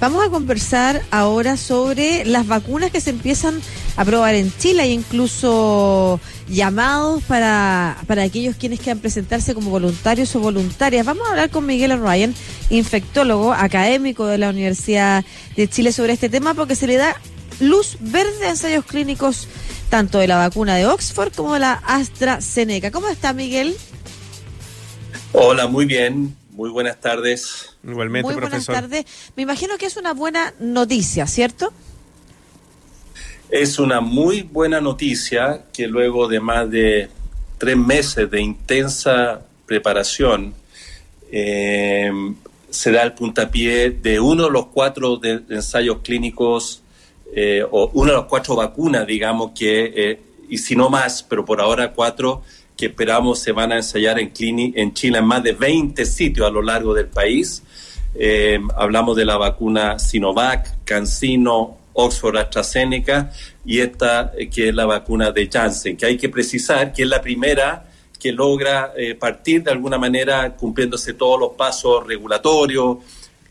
Vamos a conversar ahora sobre las vacunas que se empiezan a probar en Chile. Hay incluso llamados para, para aquellos quienes quieran presentarse como voluntarios o voluntarias. Vamos a hablar con Miguel Ryan, infectólogo académico de la Universidad de Chile, sobre este tema porque se le da luz verde a ensayos clínicos tanto de la vacuna de Oxford como de la AstraZeneca. ¿Cómo está, Miguel? Hola, muy bien. Muy buenas tardes. Igualmente, Muy buenas tardes. Me imagino que es una buena noticia, ¿cierto? Es una muy buena noticia que luego de más de tres meses de intensa preparación eh, se da el puntapié de uno de los cuatro de, ensayos clínicos eh, o una de las cuatro vacunas, digamos, que, eh, y si no más, pero por ahora cuatro, que esperamos se van a ensayar en, en Chile en más de 20 sitios a lo largo del país. Eh, hablamos de la vacuna Sinovac, CanSino, Oxford AstraZeneca y esta que es la vacuna de Janssen, que hay que precisar que es la primera que logra partir de alguna manera cumpliéndose todos los pasos regulatorios,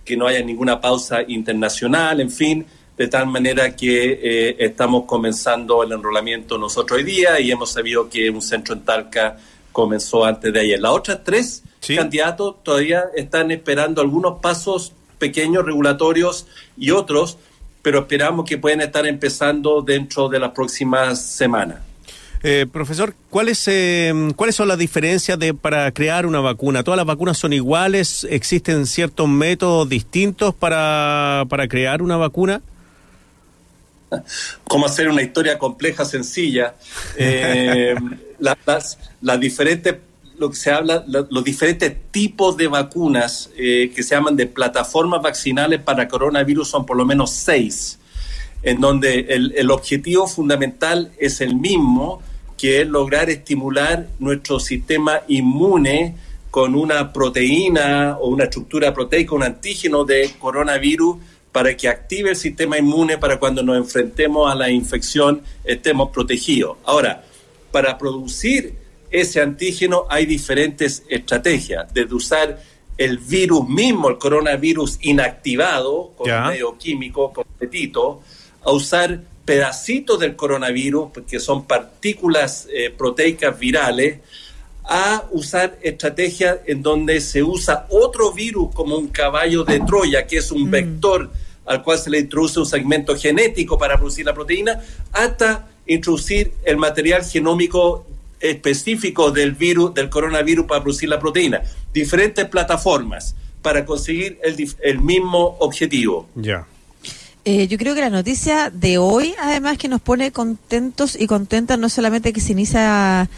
que no haya ninguna pausa internacional, en fin, de tal manera que eh, estamos comenzando el enrolamiento nosotros hoy día y hemos sabido que un centro en Talca comenzó antes de ayer. Las otras tres candidatos todavía están esperando algunos pasos pequeños regulatorios y otros, pero esperamos que pueden estar empezando dentro de las próximas semanas. Eh, profesor, ¿cuáles, eh, ¿cuáles son las diferencias de, para crear una vacuna? ¿Todas las vacunas son iguales? ¿Existen ciertos métodos distintos para, para crear una vacuna? Cómo hacer una historia compleja, sencilla. Eh, las, diferentes, lo que se habla, los diferentes tipos de vacunas eh, que se llaman de plataformas vaccinales para coronavirus son por lo menos seis, en donde el, el objetivo fundamental es el mismo, que es lograr estimular nuestro sistema inmune con una proteína o una estructura proteica, un antígeno de coronavirus para que active el sistema inmune para cuando nos enfrentemos a la infección estemos protegidos. Ahora, para producir ese antígeno hay diferentes estrategias, desde usar el virus mismo, el coronavirus inactivado, con medio químico completito, a usar pedacitos del coronavirus, que son partículas eh, proteicas virales, a usar estrategias en donde se usa otro virus como un caballo de Troya, que es un mm. vector al cual se le introduce un segmento genético para producir la proteína, hasta introducir el material genómico específico del virus, del coronavirus para producir la proteína. Diferentes plataformas para conseguir el, mismo objetivo. Ya. Eh, yo creo que la noticia de hoy, además, que nos pone contentos y contentas, no solamente que se inicia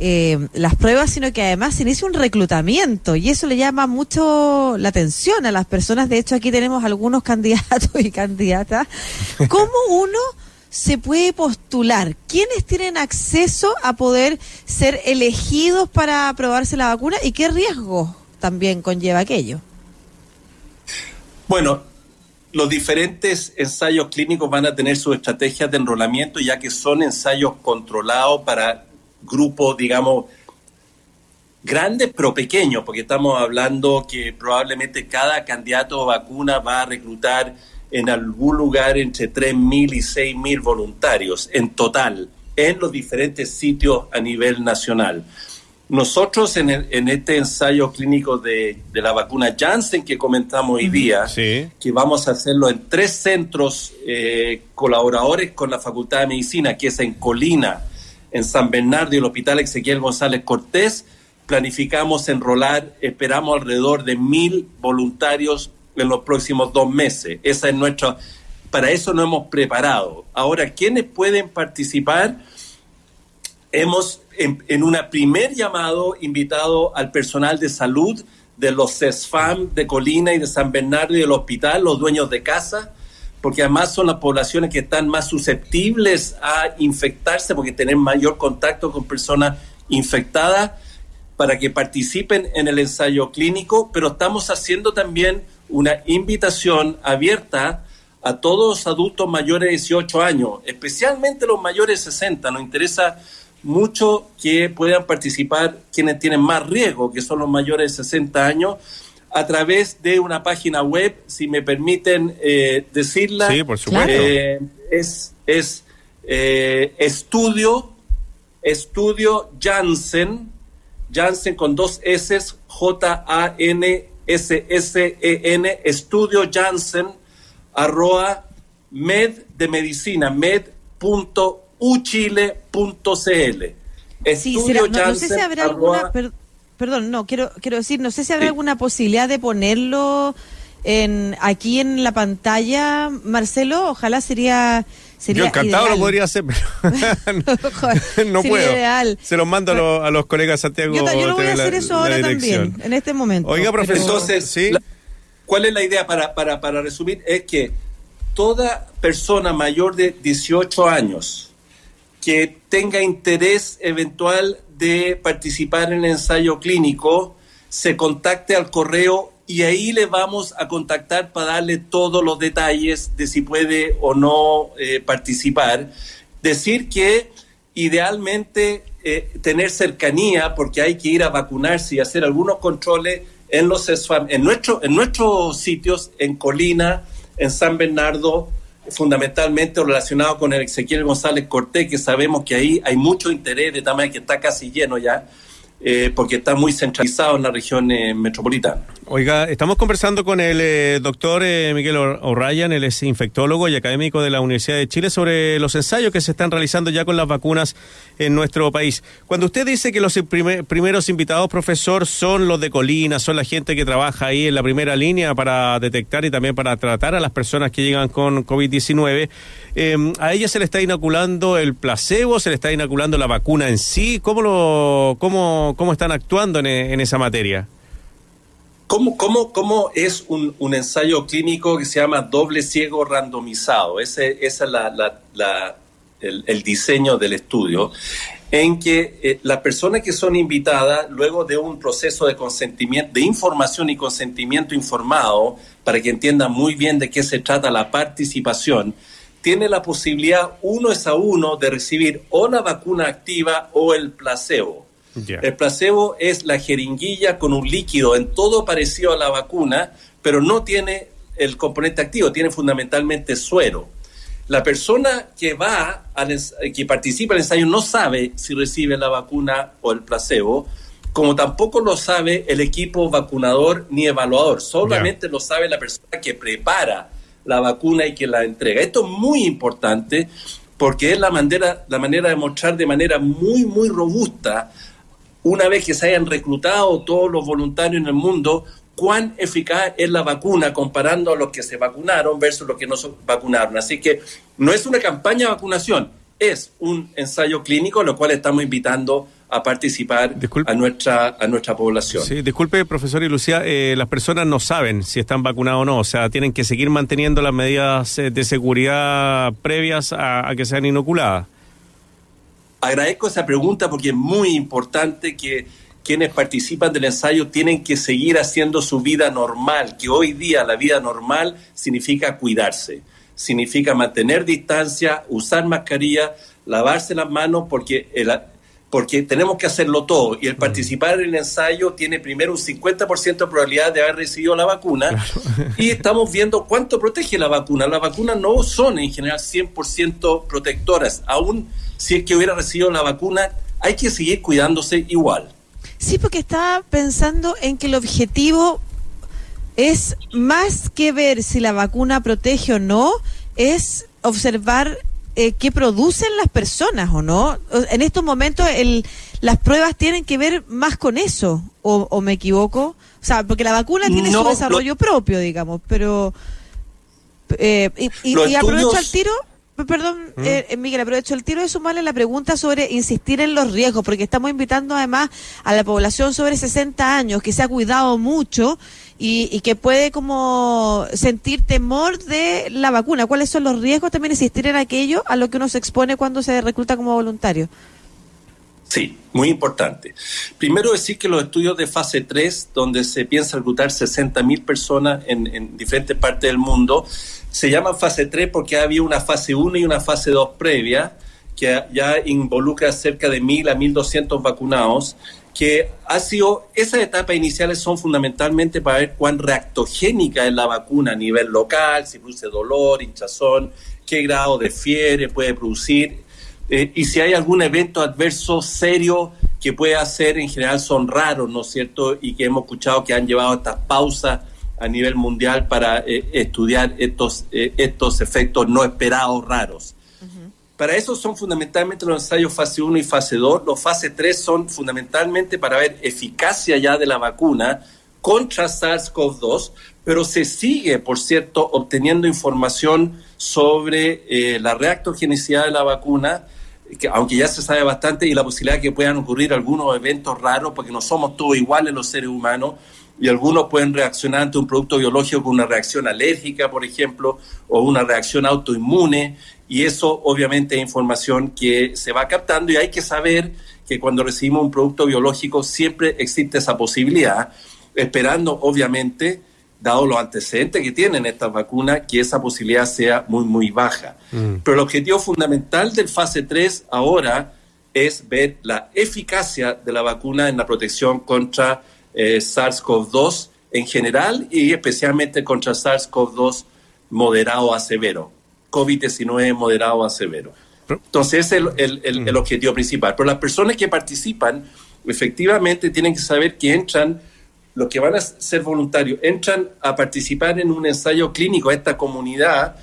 eh, las pruebas, sino que además se inicia un reclutamiento y eso le llama mucho la atención a las personas. De hecho, aquí tenemos algunos candidatos y candidatas. ¿Cómo uno se puede postular? ¿Quiénes tienen acceso a poder ser elegidos para aprobarse la vacuna y qué riesgo también conlleva aquello? Bueno, los diferentes ensayos clínicos van a tener sus estrategias de enrolamiento, ya que son ensayos controlados para grupos, digamos, grandes pero pequeños, porque estamos hablando que probablemente cada candidato a vacuna va a reclutar en algún lugar entre 3.000 y 6.000 voluntarios en total en los diferentes sitios a nivel nacional. Nosotros en, en este ensayo clínico de, de, la vacuna Janssen que comentamos hoy día, que vamos a hacerlo en tres centros eh, colaboradores con la Facultad de Medicina, que es en Colina, en San Bernardo y el Hospital Ezequiel González Cortés, planificamos enrolar, esperamos alrededor de mil voluntarios en los próximos dos meses. Esa es nuestra, para eso nos hemos preparado. Ahora, ¿quiénes pueden participar? Hemos en, en una primer llamado invitado al personal de salud de los CESFAM de Colina y de San Bernardo y del hospital, los dueños de casa, porque además son las poblaciones que están más susceptibles a infectarse porque tienen mayor contacto con personas infectadas para que participen en el ensayo clínico, pero estamos haciendo también una invitación abierta a todos los adultos mayores de 18 años, especialmente los mayores de 60. Nos interesa mucho que puedan participar quienes tienen más riesgo, que son los mayores de 60 años, a través de una página web, si me permiten eh, decirla. Sí, por supuesto. Eh, es es eh, estudio, estudio Janssen, Janssen con dos S, J-A-N-S-S-E-N, estudio Janssen, arroba med de medicina, med.uchile.cl. Sí, será, no, no, sé si habrá alguna, per, perdón, no, quiero, quiero decir, no sé si habrá sí. alguna posibilidad de ponerlo en aquí en la pantalla, Marcelo, ojalá sería... Sería Yo encantado ideal. lo podría hacer, pero no, no puedo. Ideal. Se los mando a, los, a los colegas Santiago. Yo, yo lo voy a hacer la, eso ahora también, en este momento. Oiga, profesor, pero, entonces, ¿sí? la, ¿cuál es la idea para, para, para resumir? Es que toda persona mayor de 18 años que tenga interés eventual de participar en el ensayo clínico, se contacte al correo y ahí le vamos a contactar para darle todos los detalles de si puede o no eh, participar. Decir que idealmente eh, tener cercanía, porque hay que ir a vacunarse y hacer algunos controles en los en, nuestro, en nuestros sitios, en Colina, en San Bernardo, fundamentalmente relacionado con el Ezequiel González Cortés, que sabemos que ahí hay mucho interés, de tamaño que está casi lleno ya eh, porque está muy centralizado en la región eh, metropolitana. Oiga, estamos conversando con el eh, doctor Miguel O'Ryan, él es infectólogo y académico de la Universidad de Chile, sobre los ensayos que se están realizando ya con las vacunas en nuestro país. Cuando usted dice que los primer, primeros invitados, profesor, son los de Colina, son la gente que trabaja ahí en la primera línea para detectar y también para tratar a las personas que llegan con COVID-19, ¿a ella se le está inoculando el placebo, se le está inoculando la vacuna en sí? ¿Cómo lo... Cómo cómo están actuando en esa materia. ¿Cómo, cómo, cómo es un, un, ensayo clínico que se llama doble ciego randomizado? Ese, es el, diseño del estudio, en que eh, las personas que son invitadas, luego de un proceso de consentimiento, de información y consentimiento informado, para que entiendan muy bien de qué se trata la participación, tiene la posibilidad uno es a uno de recibir o la vacuna activa o el placebo. Yeah. El placebo es la jeringuilla con un líquido en todo parecido a la vacuna, pero no tiene el componente activo, tiene fundamentalmente suero. La persona que va, al, que participa en el ensayo no sabe si recibe la vacuna o el placebo, como tampoco lo sabe el equipo vacunador ni evaluador, solamente yeah. lo sabe la persona que prepara la vacuna y que la entrega. Esto es muy importante porque es la manera, la manera de mostrar de manera muy, muy robusta una vez que se hayan reclutado todos los voluntarios en el mundo, cuán eficaz es la vacuna comparando a los que se vacunaron versus los que no se vacunaron. Así que no es una campaña de vacunación, es un ensayo clínico, lo cual estamos invitando a participar disculpe. a nuestra a nuestra población. Sí, disculpe, profesor y Lucía, eh, las personas no saben si están vacunadas o no, o sea, tienen que seguir manteniendo las medidas de seguridad previas a, a que sean inoculadas agradezco esa pregunta porque es muy importante que quienes participan del ensayo tienen que seguir haciendo su vida normal, que hoy día la vida normal significa cuidarse, significa mantener distancia, usar mascarilla, lavarse las manos, porque, el, porque tenemos que hacerlo todo. Y el participar en el ensayo tiene primero un 50% de probabilidad de haber recibido la vacuna claro. y estamos viendo cuánto protege la vacuna. Las vacunas no son en general 100% protectoras, aún si es que hubiera recibido la vacuna, hay que seguir cuidándose igual. Sí, porque estaba pensando en que el objetivo es más que ver si la vacuna protege o no, es observar eh, qué producen las personas o no. En estos momentos el, las pruebas tienen que ver más con eso, o, o me equivoco. O sea, porque la vacuna tiene no, su desarrollo lo, propio, digamos, pero... Eh, y, y, y aprovecho al tiro Perdón, ¿Mm? eh, Miguel, aprovecho el tiro de sumarle la pregunta sobre insistir en los riesgos, porque estamos invitando además a la población sobre 60 años que se ha cuidado mucho y, y, que puede como sentir temor de la vacuna. ¿Cuáles son los riesgos? También insistir en aquello a lo que uno se expone cuando se recluta como voluntario. Sí, muy importante. Primero decir que los estudios de fase 3, donde se piensa reclutar 60 mil personas en, en, diferentes partes del mundo, se llaman fase 3 porque había una fase 1 y una fase 2 previa, que ya involucra cerca de 1.000 a 1.200 vacunados, que ha sido, esas etapas iniciales son fundamentalmente para ver cuán reactogénica es la vacuna a nivel local, si produce dolor, hinchazón, qué grado de fiebre puede producir, eh, y si hay algún evento adverso serio que puede hacer, en general son raros, ¿no es cierto? Y que hemos escuchado que han llevado estas pausas a nivel mundial para eh, estudiar estos, eh, estos efectos no esperados raros. Para eso son fundamentalmente los ensayos fase 1 y fase 2. Los fase 3 son fundamentalmente para ver eficacia ya de la vacuna contra SARS-CoV-2, pero se sigue, por cierto, obteniendo información sobre eh, la reactogenicidad de la vacuna, que, aunque ya se sabe bastante, y la posibilidad de que puedan ocurrir algunos eventos raros, porque no somos todos iguales los seres humanos, y algunos pueden reaccionar ante un producto biológico con una reacción alérgica, por ejemplo, o una reacción autoinmune, y eso obviamente es información que se va captando y hay que saber que cuando recibimos un producto biológico siempre existe esa posibilidad, esperando obviamente, dado los antecedentes que tienen estas vacunas, que esa posibilidad sea muy, muy baja. Mm. Pero el objetivo fundamental del fase 3 ahora es ver la eficacia de la vacuna en la protección contra eh, SARS-CoV-2 en general y especialmente contra SARS-CoV-2 moderado a severo. COVID-19 moderado a severo. Entonces, ese es el, el, el, mm. objetivo principal. Pero las personas que participan, efectivamente, tienen que saber que entran, los que van a ser voluntarios, entran a participar en un ensayo clínico a esta comunidad,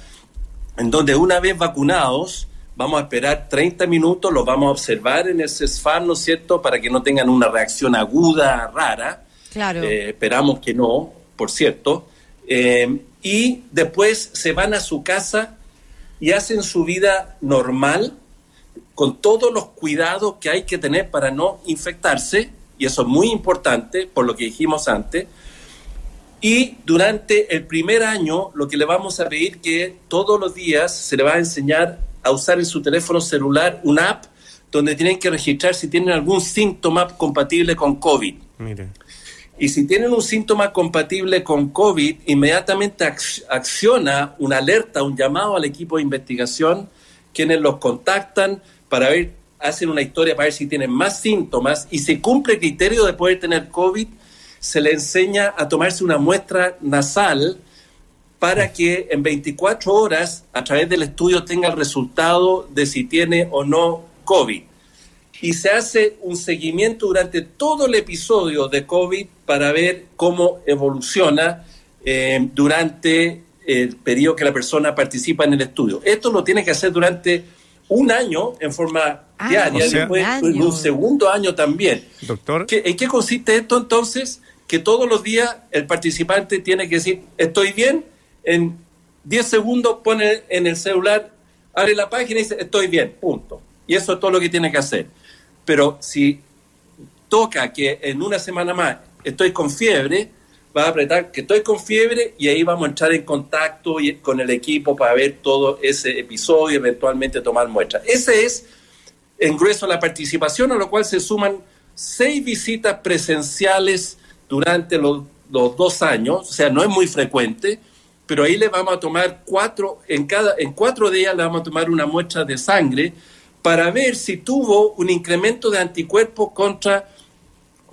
en donde una vez vacunados, vamos a esperar 30 minutos, los vamos a observar en el CESFAR, ¿no es cierto?, para que no tengan una reacción aguda, rara. Claro. Eh, esperamos que no, por cierto. Eh, y después se van a su casa y hacen su vida normal con todos los cuidados que hay que tener para no infectarse, y eso es muy importante por lo que dijimos antes. Y durante el primer año lo que le vamos a pedir que todos los días se le va a enseñar a usar en su teléfono celular una app donde tienen que registrar si tienen algún síntoma compatible con COVID. Mire. Y si tienen un síntoma compatible con COVID, inmediatamente acciona una alerta, un llamado al equipo de investigación, quienes los contactan para ver, hacen una historia para ver si tienen más síntomas y se cumple el criterio de poder tener COVID, se le enseña a tomarse una muestra nasal para que en 24 horas, a través del estudio, tenga el resultado de si tiene o no COVID y se hace un seguimiento durante todo el episodio de COVID para ver cómo evoluciona eh, durante el periodo que la persona participa en el estudio. Esto lo tiene que hacer durante un año en forma ah, diaria, después un, un segundo año también. Doctor. ¿En qué consiste esto entonces? Que todos los días el participante tiene que decir, estoy bien, en 10 segundos pone en el celular, abre la página y dice, estoy bien, punto. Y eso es todo lo que tiene que hacer. Pero si toca que en una semana más estoy con fiebre, va a apretar que estoy con fiebre y ahí vamos a entrar en contacto con el equipo para ver todo ese episodio y eventualmente tomar muestras. Ese es en grueso la participación, a lo cual se suman seis visitas presenciales durante los, los dos años, o sea, no es muy frecuente, pero ahí le vamos a tomar cuatro, en, cada, en cuatro días le vamos a tomar una muestra de sangre para ver si tuvo un incremento de anticuerpos contra,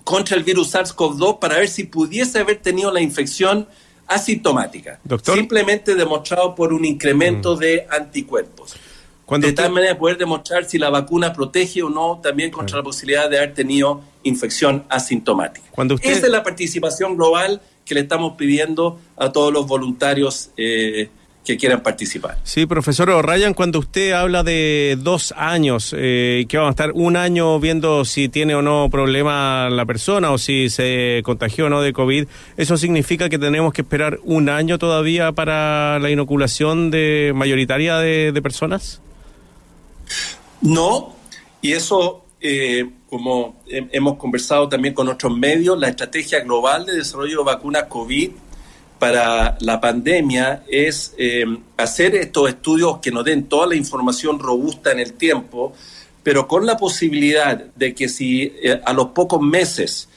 contra el virus SARS-CoV-2, para ver si pudiese haber tenido la infección asintomática. Simplemente demostrado por un incremento mm. de anticuerpos. de tal manera poder demostrar si la vacuna protege o no también contra la posibilidad de haber tenido infección asintomática. Esa es la participación global que le estamos pidiendo a todos los voluntarios eh, que quieran participar. Sí, profesor O'Ryan, cuando usted habla de dos años, eh, que vamos a estar un año viendo si tiene o no problema la persona o si se contagió o no de COVID, ¿eso significa que tenemos que esperar un año todavía para la inoculación de mayoritaria de, personas? No, y eso, eh, como hemos conversado también con otros medios, la estrategia global de desarrollo de vacunas COVID para la pandemia es eh, hacer estos estudios que nos den toda la información robusta en el tiempo, pero con la posibilidad de que si eh, a los pocos meses,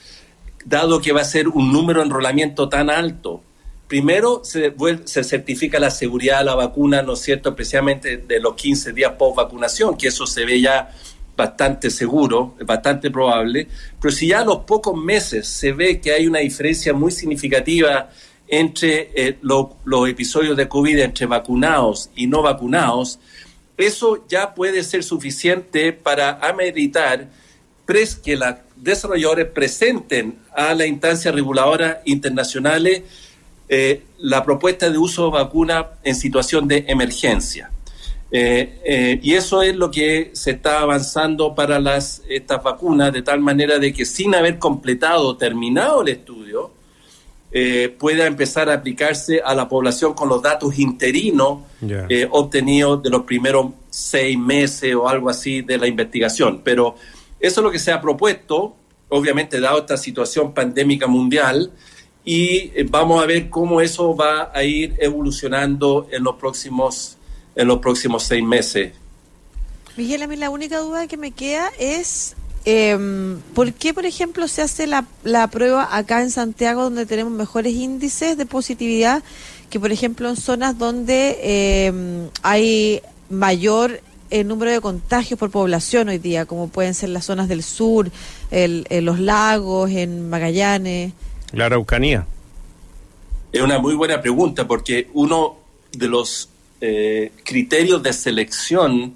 dado que va a ser un número de enrolamiento tan alto, primero se, se certifica la seguridad de la vacuna, ¿no es cierto?, especialmente de los 15 días post vacunación, que eso se ve ya bastante seguro, bastante probable, pero si ya a los pocos meses se ve que hay una diferencia muy significativa entre eh, los episodios de COVID entre vacunados y no vacunados, eso ya puede ser suficiente para ameritar que los desarrolladores presenten a la instancia reguladora internacionales eh, la propuesta de uso de vacuna en situación de emergencia. Eh, y eso es lo que se está avanzando para estas vacunas, de tal manera de que sin haber completado, terminado el estudio, pueda empezar a aplicarse a la población con los datos interinos obtenidos de los primeros seis meses o algo así de la investigación. Pero eso es lo que se ha propuesto, obviamente dado esta situación pandémica mundial, y eh, vamos a ver cómo eso va a ir evolucionando en los próximos, en los próximos seis meses. Miguel, a mí la única duda que me queda es eh, ¿por qué, por ejemplo, se hace la, la prueba acá en Santiago donde tenemos mejores índices de positividad que, por ejemplo, en zonas donde em, hay mayor el número de contagios por población hoy día, como pueden ser las zonas del sur, el, los lagos, en Magallanes. La Araucanía. Es una muy buena pregunta porque uno de los eh, criterios de selección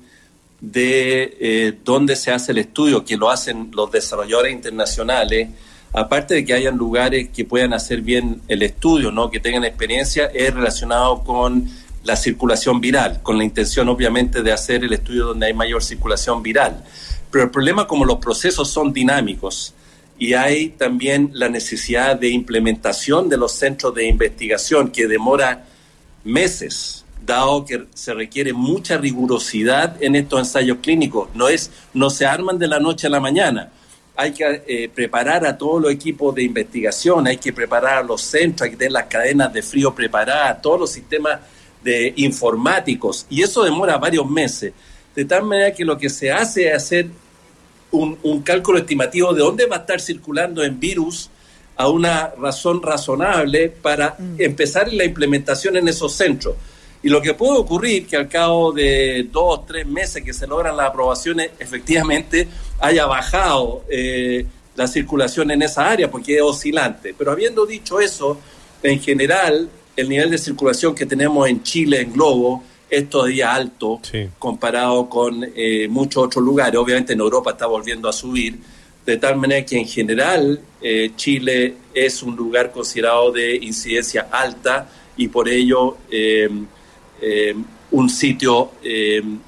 de eh, dónde se hace el estudio, que lo hacen los desarrolladores internacionales, aparte de que hayan lugares que puedan hacer bien el estudio, ¿no? que tengan experiencia, es relacionado con la circulación viral, con la intención obviamente de hacer el estudio donde hay mayor circulación viral. Pero el problema como los procesos son dinámicos y hay también la necesidad de implementación de los centros de investigación que demora meses, dado que se requiere mucha rigurosidad en estos ensayos clínicos. No, es, no se arman de la noche a la mañana. Hay que eh, preparar a todos los equipos de investigación, hay que preparar a los centros, hay que tener las cadenas de frío preparadas, todos los sistemas de informáticos, y eso demora varios meses. De tal manera que lo que se hace es hacer un, cálculo estimativo de dónde va a estar circulando en virus a una razón razonable para mm. empezar la implementación en esos centros. Y lo que puede ocurrir que al cabo de dos o tres meses que se logran las aprobaciones, efectivamente haya bajado eh, la circulación en esa área porque es oscilante. Pero habiendo dicho eso, en general el nivel de circulación que tenemos en Chile, en globo, es todavía alto comparado con eh, muchos otros lugares. Obviamente en Europa está volviendo a subir, de tal manera que en general eh, Chile es un lugar considerado de incidencia alta y por ello em, un sitio em,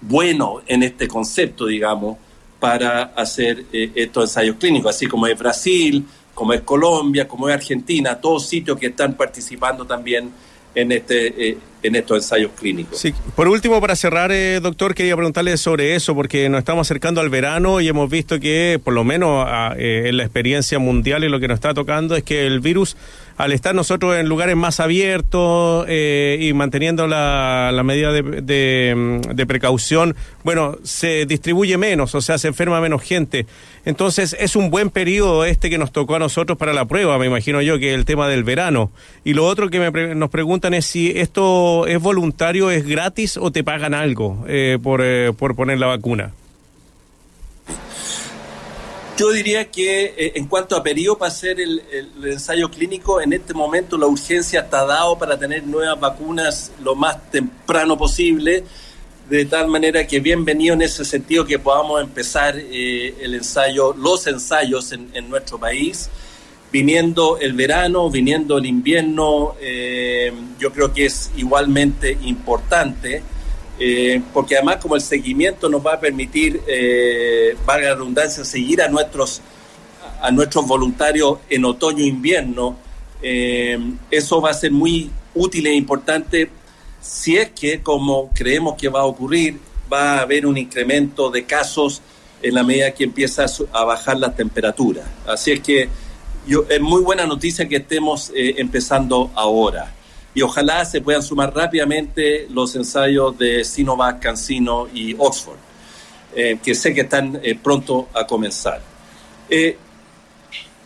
bueno en este concepto, digamos, para hacer eh, estos ensayos clínicos, así como es Brasil, como es Colombia, como es Argentina, todos sitios que están participando también en este eh, en estos ensayos clínicos. Sí. Por último, para cerrar, eh, doctor, quería preguntarle sobre eso, porque nos estamos acercando al verano y hemos visto que, por lo menos eh, en la experiencia mundial y lo que nos está tocando, es que el virus al estar nosotros en lugares más abiertos eh, y manteniendo la, medida de, de, precaución, bueno, se distribuye menos, o sea, se enferma menos gente. Entonces, es un buen periodo este que nos tocó a nosotros para la prueba, me imagino yo, que es el tema del verano. Y lo otro que me, nos preguntan es si esto es voluntario, es gratis o te pagan algo eh, por, eh, por poner la vacuna. Yo diría que eh, en cuanto a periodo para hacer el, ensayo clínico, en este momento la urgencia está dado para tener nuevas vacunas lo más temprano posible, de tal manera que bienvenido en ese sentido que podamos empezar el ensayo, los ensayos en, nuestro país, viniendo el verano, viniendo el invierno, eh, yo creo que es igualmente importante. Eh, porque además como el seguimiento nos va a permitir, eh, valga la redundancia, seguir a nuestros, a nuestros voluntarios en otoño invierno, eh, eso va a ser muy útil e importante si es que, como creemos que va a ocurrir, va a haber un incremento de casos en la medida que empieza a bajar la temperatura. Así es que yo, es muy buena noticia que estemos empezando ahora y ojalá se puedan sumar rápidamente los ensayos de Sinovac, CanSino y Oxford, eh, que sé que están eh, pronto a comenzar. Eh,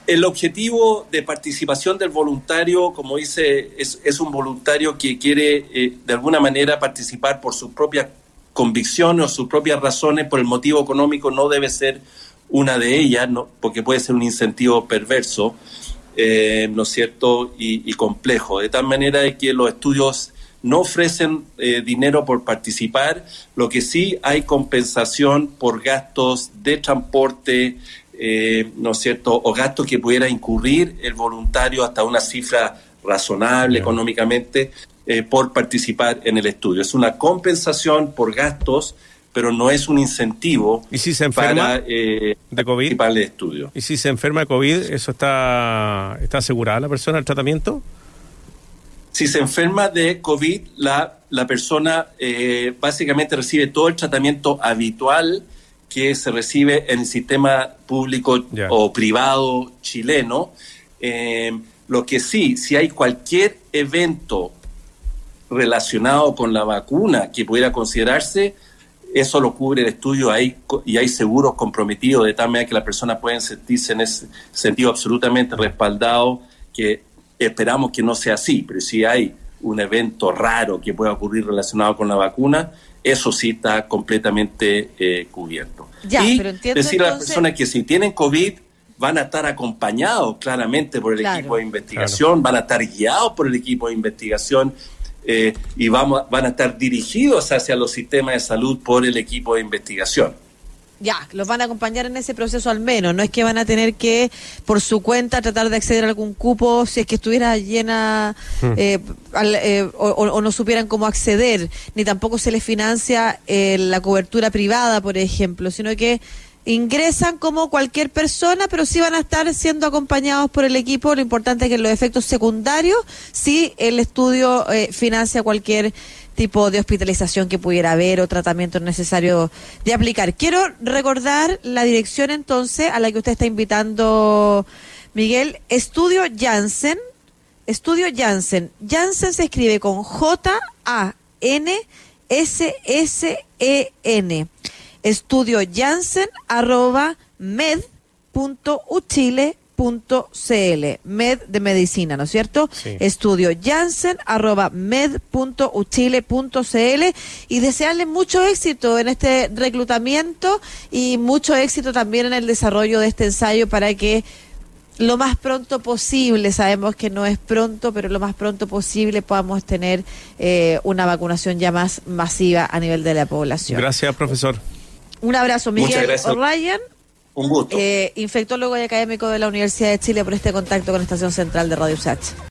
el objetivo de participación del voluntario, como dice, es, es un voluntario que quiere de alguna manera participar por sus propias convicciones o sus propias razones por el motivo económico no debe ser una de ellas, ¿no? porque puede ser un incentivo perverso, eh, ¿no es cierto?, y, complejo. De tal manera que los estudios no ofrecen eh, dinero por participar, lo que sí hay compensación por gastos de transporte, eh, ¿no es cierto?, o gastos que pudiera incurrir el voluntario hasta una cifra razonable económicamente por participar en el estudio. Es una compensación por gastos pero no es un incentivo ¿Y si se enferma para eh, de COVID? el estudio. ¿Y si se enferma de COVID, eso está, está asegurada la persona el tratamiento? Si se enferma de COVID, la, la persona eh, básicamente recibe todo el tratamiento habitual que se recibe en el sistema público o privado chileno. Eh, lo que sí, si hay cualquier evento relacionado con la vacuna que pudiera considerarse, eso lo cubre el estudio ahí, y hay seguros comprometidos de tal manera que las personas pueden sentirse en ese sentido absolutamente respaldado, que esperamos que no sea así, pero si hay un evento raro que pueda ocurrir relacionado con la vacuna, eso sí está completamente eh, cubierto. y decir a las personas que si tienen COVID van a estar acompañados claramente por el equipo de investigación, van a estar guiados por el equipo de investigación eh, y vamos, van a estar dirigidos hacia los sistemas de salud por el equipo de investigación. Ya, los van a acompañar en ese proceso al menos. No es que van a tener que, por su cuenta, tratar de acceder a algún cupo si es que estuviera llena hmm. eh, eh, o, no supieran cómo acceder, ni tampoco se les financia la cobertura privada, por ejemplo, sino que ingresan como cualquier persona, pero sí van a estar siendo acompañados por el equipo. Lo importante es que los efectos secundarios, sí el estudio eh, financia cualquier tipo de hospitalización que pudiera haber o tratamiento necesario de aplicar. Quiero recordar la dirección entonces a la que usted está invitando, Miguel. Estudio Janssen. Estudio Janssen. Janssen se escribe con J-A-N-S-S-E-N estudio Janssen arroba med.uchile.cl med de medicina, ¿no es cierto? Estudio Janssen arroba med.uchile.cl y desearle mucho éxito en este reclutamiento y mucho éxito también en el desarrollo de este ensayo para que lo más pronto posible, sabemos que no es pronto, pero lo más pronto posible podamos tener eh, una vacunación ya más masiva a nivel de la población. Gracias, profesor. Un abrazo, Miguel O'Ryan. Un gusto. Eh, infectólogo y académico de la Universidad de Chile por este contacto con Estación Central de Radio Sach.